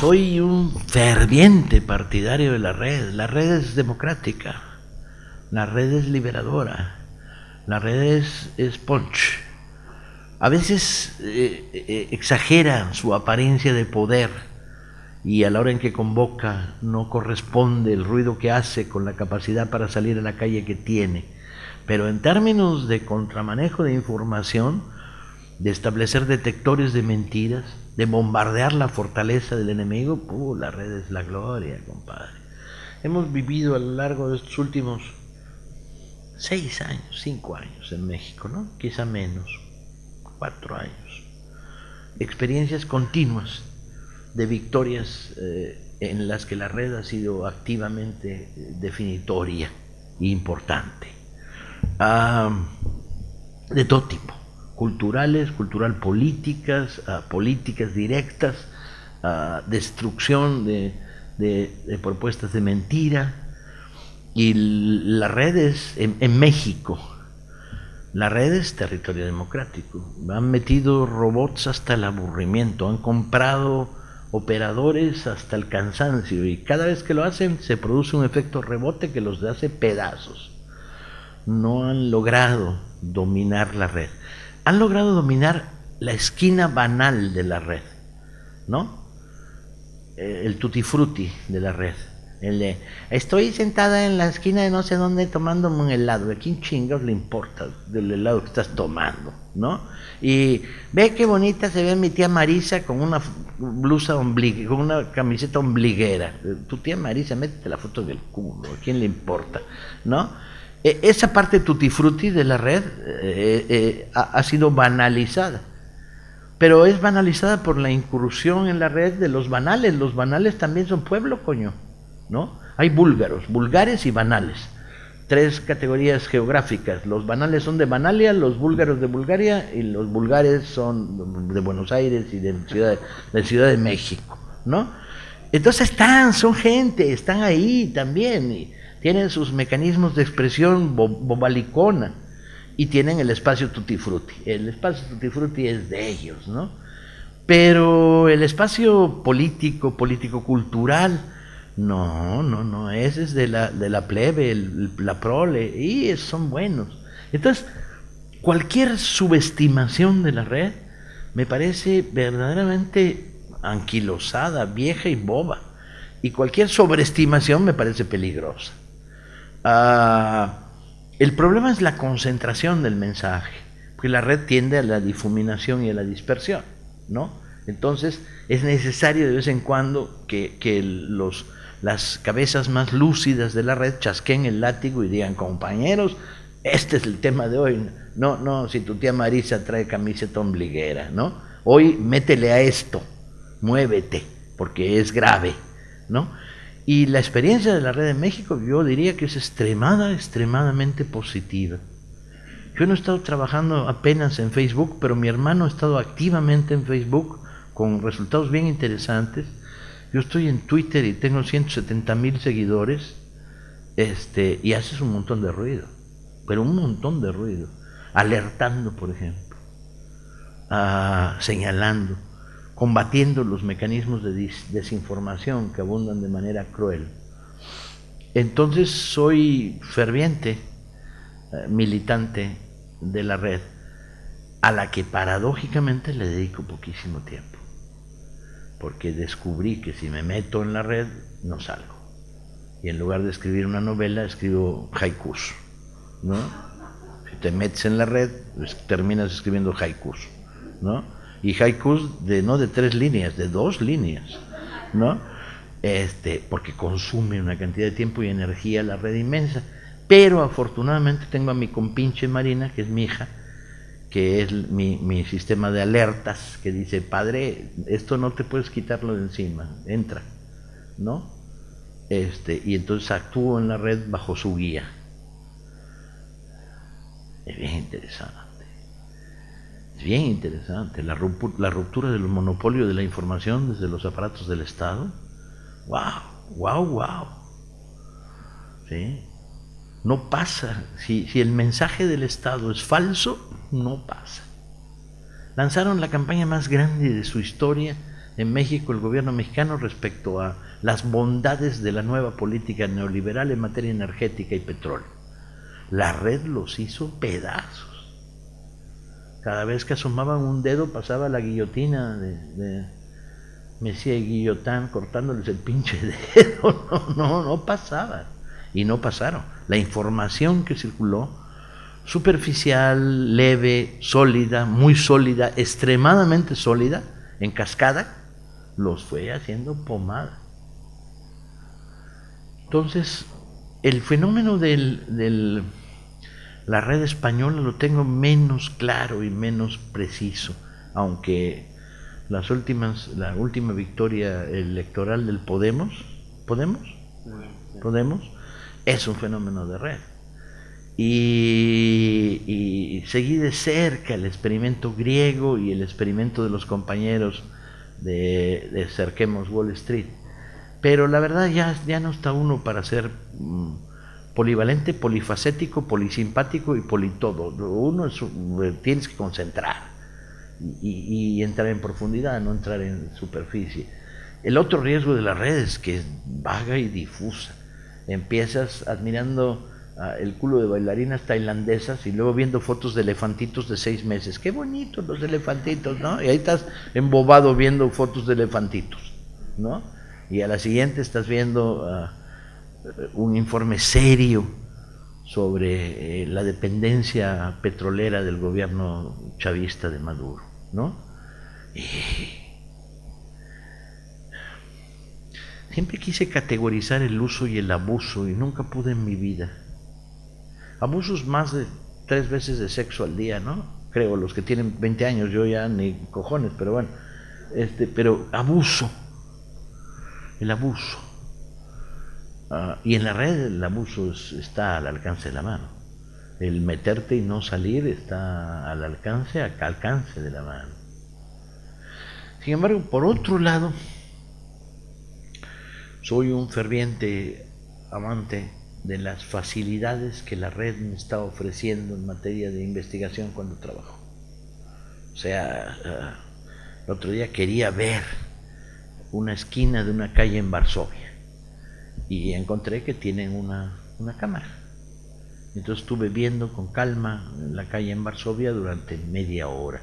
Soy un ferviente partidario de la red. La red es democrática. La red es liberadora. La red es, es punch. A veces eh, eh, exagera su apariencia de poder y a la hora en que convoca no corresponde el ruido que hace con la capacidad para salir a la calle que tiene. Pero en términos de contramanejo de información, de establecer detectores de mentiras, de bombardear la fortaleza del enemigo, la red es la gloria, compadre. Hemos vivido a lo largo de estos últimos seis años, cinco años en México, ¿no? Quizá menos, cuatro años. Experiencias continuas de victorias eh, en las que la red ha sido activamente eh, definitoria e importante. Ah, de todo tipo culturales, cultural políticas, políticas directas, destrucción de, propuestas de mentira. Y las redes en, en México, la red es territorio democrático. Han metido robots hasta el aburrimiento, han comprado operadores hasta el cansancio y cada vez que lo hacen se produce un efecto rebote que los hace pedazos. No han logrado dominar la red han logrado dominar la esquina banal de la red, ¿no? Eh, el tutti frutti de la red. El de, estoy sentada en la esquina de no sé dónde tomándome un helado. ¿A quién le importa del helado que estás tomando? ¿No? Y ve qué bonita se ve mi tía Marisa con una blusa con una camiseta ombliguera. Tu tía Marisa, métete la foto del culo, ¿a quién le importa? ¿No? E, esa parte tutti frutti de la red eh, eh, ha, sido banalizada, pero es banalizada por la incursión en la red de los banales. Los banales también son pueblo, coño, ¿no? Hay búlgaros, vulgares y banales. Tres categorías geográficas. Los banales son de Banalia, los búlgaros de Bulgaria y los vulgares son de Buenos Aires y de Ciudad de, Ciudad de México, ¿no? Entonces están, son gente, están ahí también tienen sus mecanismos de expresión bobalicona y tienen el espacio tutti frutti. El espacio tutti frutti es de ellos, ¿no? Pero el espacio político, político-cultural, no, no, no, ese es de la, de la plebe, la prole, y son buenos. Entonces, cualquier subestimación de la red me parece verdaderamente anquilosada, vieja y boba. Y cualquier sobreestimación me parece peligrosa. Ah, el problema es la concentración del mensaje, porque la red tiende a la difuminación y a la dispersión, ¿no? Entonces es necesario de vez en cuando que, los, las cabezas más lúcidas de la red chasquen el látigo y digan, compañeros, este es el tema de hoy. No, no, si tu tía Marisa trae camiseta ombliguera, ¿no? Hoy métele a esto, muévete, porque es grave, ¿no? Y la experiencia de la red de México yo diría que es extremada, extremadamente positiva. Yo no he estado trabajando apenas en Facebook, pero mi hermano ha estado activamente en Facebook con resultados bien interesantes. Yo estoy en Twitter y tengo 170 mil seguidores este, y haces un montón de ruido, pero un montón de ruido, alertando, por ejemplo, ah, señalando combatiendo los mecanismos de desinformación que abundan de manera cruel. Entonces soy ferviente eh, militante de la red, a la que paradójicamente le dedico poquísimo tiempo, porque descubrí que si me meto en la red no salgo. Y en lugar de escribir una novela, escribo haikus. ¿no? Si te metes en la red, pues terminas escribiendo haikus. ¿no? Y haikus de no de tres líneas, de dos líneas, ¿no? Este, porque consume una cantidad de tiempo y energía la red inmensa. Pero afortunadamente tengo a mi compinche Marina, que es mi hija, que es mi, mi, sistema de alertas, que dice, padre, esto no te puedes quitarlo de encima, entra, ¿no? Este, y entonces actúo en la red bajo su guía. Es bien interesante. Es bien interesante. La, ruptura del monopolio de la información desde los aparatos del Estado. ¡Wow! ¡Wow! ¡Wow! ¿Sí? No pasa. Si, si el mensaje del Estado es falso, no pasa. Lanzaron la campaña más grande de su historia en México el gobierno mexicano respecto a las bondades de la nueva política neoliberal en materia energética y petróleo. La red los hizo pedazos. Cada vez que asomaban un dedo pasaba la guillotina de, de Mesía Guillotán cortándoles el pinche dedo. No, no, no pasaba. Y no pasaron. La información que circuló, superficial, leve, sólida, muy sólida, extremadamente sólida, en cascada, los fue haciendo pomada. Entonces, el fenómeno de la red española lo tengo menos claro y menos preciso, aunque las últimas, la última victoria electoral del Podemos, ¿Podemos? Podemos, es un fenómeno de red. Y, y, seguí de cerca el experimento griego y el experimento de los compañeros de, Cerquemos Wall Street. Pero la verdad ya, ya no está uno para ser mm, polivalente, polifacético, polisimpático y politodo. Uno es, tienes que concentrar y, entrar en profundidad, no entrar en superficie. El otro riesgo de las redes es que es vaga y difusa. Empiezas admirando el culo de bailarinas tailandesas y luego viendo fotos de elefantitos de seis meses. Qué bonitos los elefantitos, ¿no? Y ahí estás embobado viendo fotos de elefantitos, ¿no? Y a la siguiente estás viendo ah, un informe serio sobre eh, la dependencia petrolera del gobierno chavista de Maduro, ¿no? Siempre quise categorizar el uso y el abuso y nunca pude en mi vida abusos más de tres veces de sexo al día, ¿no? Creo, los que tienen 20 años, yo ya ni cojones, pero bueno, este, pero abuso, el abuso. Ah, y en la red el abuso está al alcance de la mano. El meterte y no salir está al alcance, al alcance de la mano. Sin embargo, por otro lado, soy un ferviente amante de las facilidades que la red me está ofreciendo en materia de investigación cuando trabajo. O sea, eh, el otro día quería ver una esquina de una calle en Varsovia y encontré que tienen una, una cámara. Entonces estuve viendo con calma la calle en Varsovia durante media hora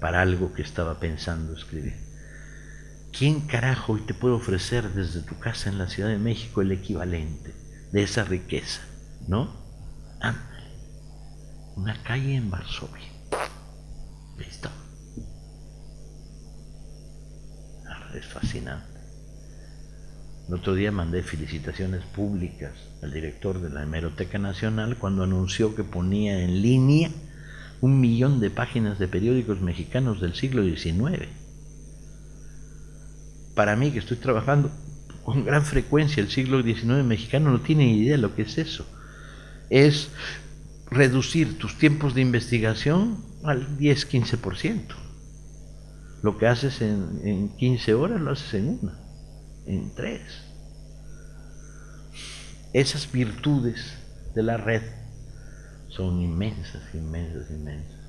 para algo que estaba pensando escribir. ¿Quién carajo te puede ofrecer desde tu casa en la Ciudad de México el equivalente? de esa riqueza, ¿no? Ándale. Una calle en Varsovia. Listo. Ah, es fascinante. El otro día mandé felicitaciones públicas al director de la Hemeroteca Nacional cuando anunció que ponía en línea un millón de páginas de periódicos mexicanos del siglo XIX. Para mí, que estoy trabajando con gran frecuencia el siglo XIX mexicano no tiene idea de lo que es eso. Es reducir tus tiempos de investigación al 10-15%. Lo que haces en, en 15 horas lo haces en una, en tres. Esas virtudes de la red son inmensas, inmensas, inmensas.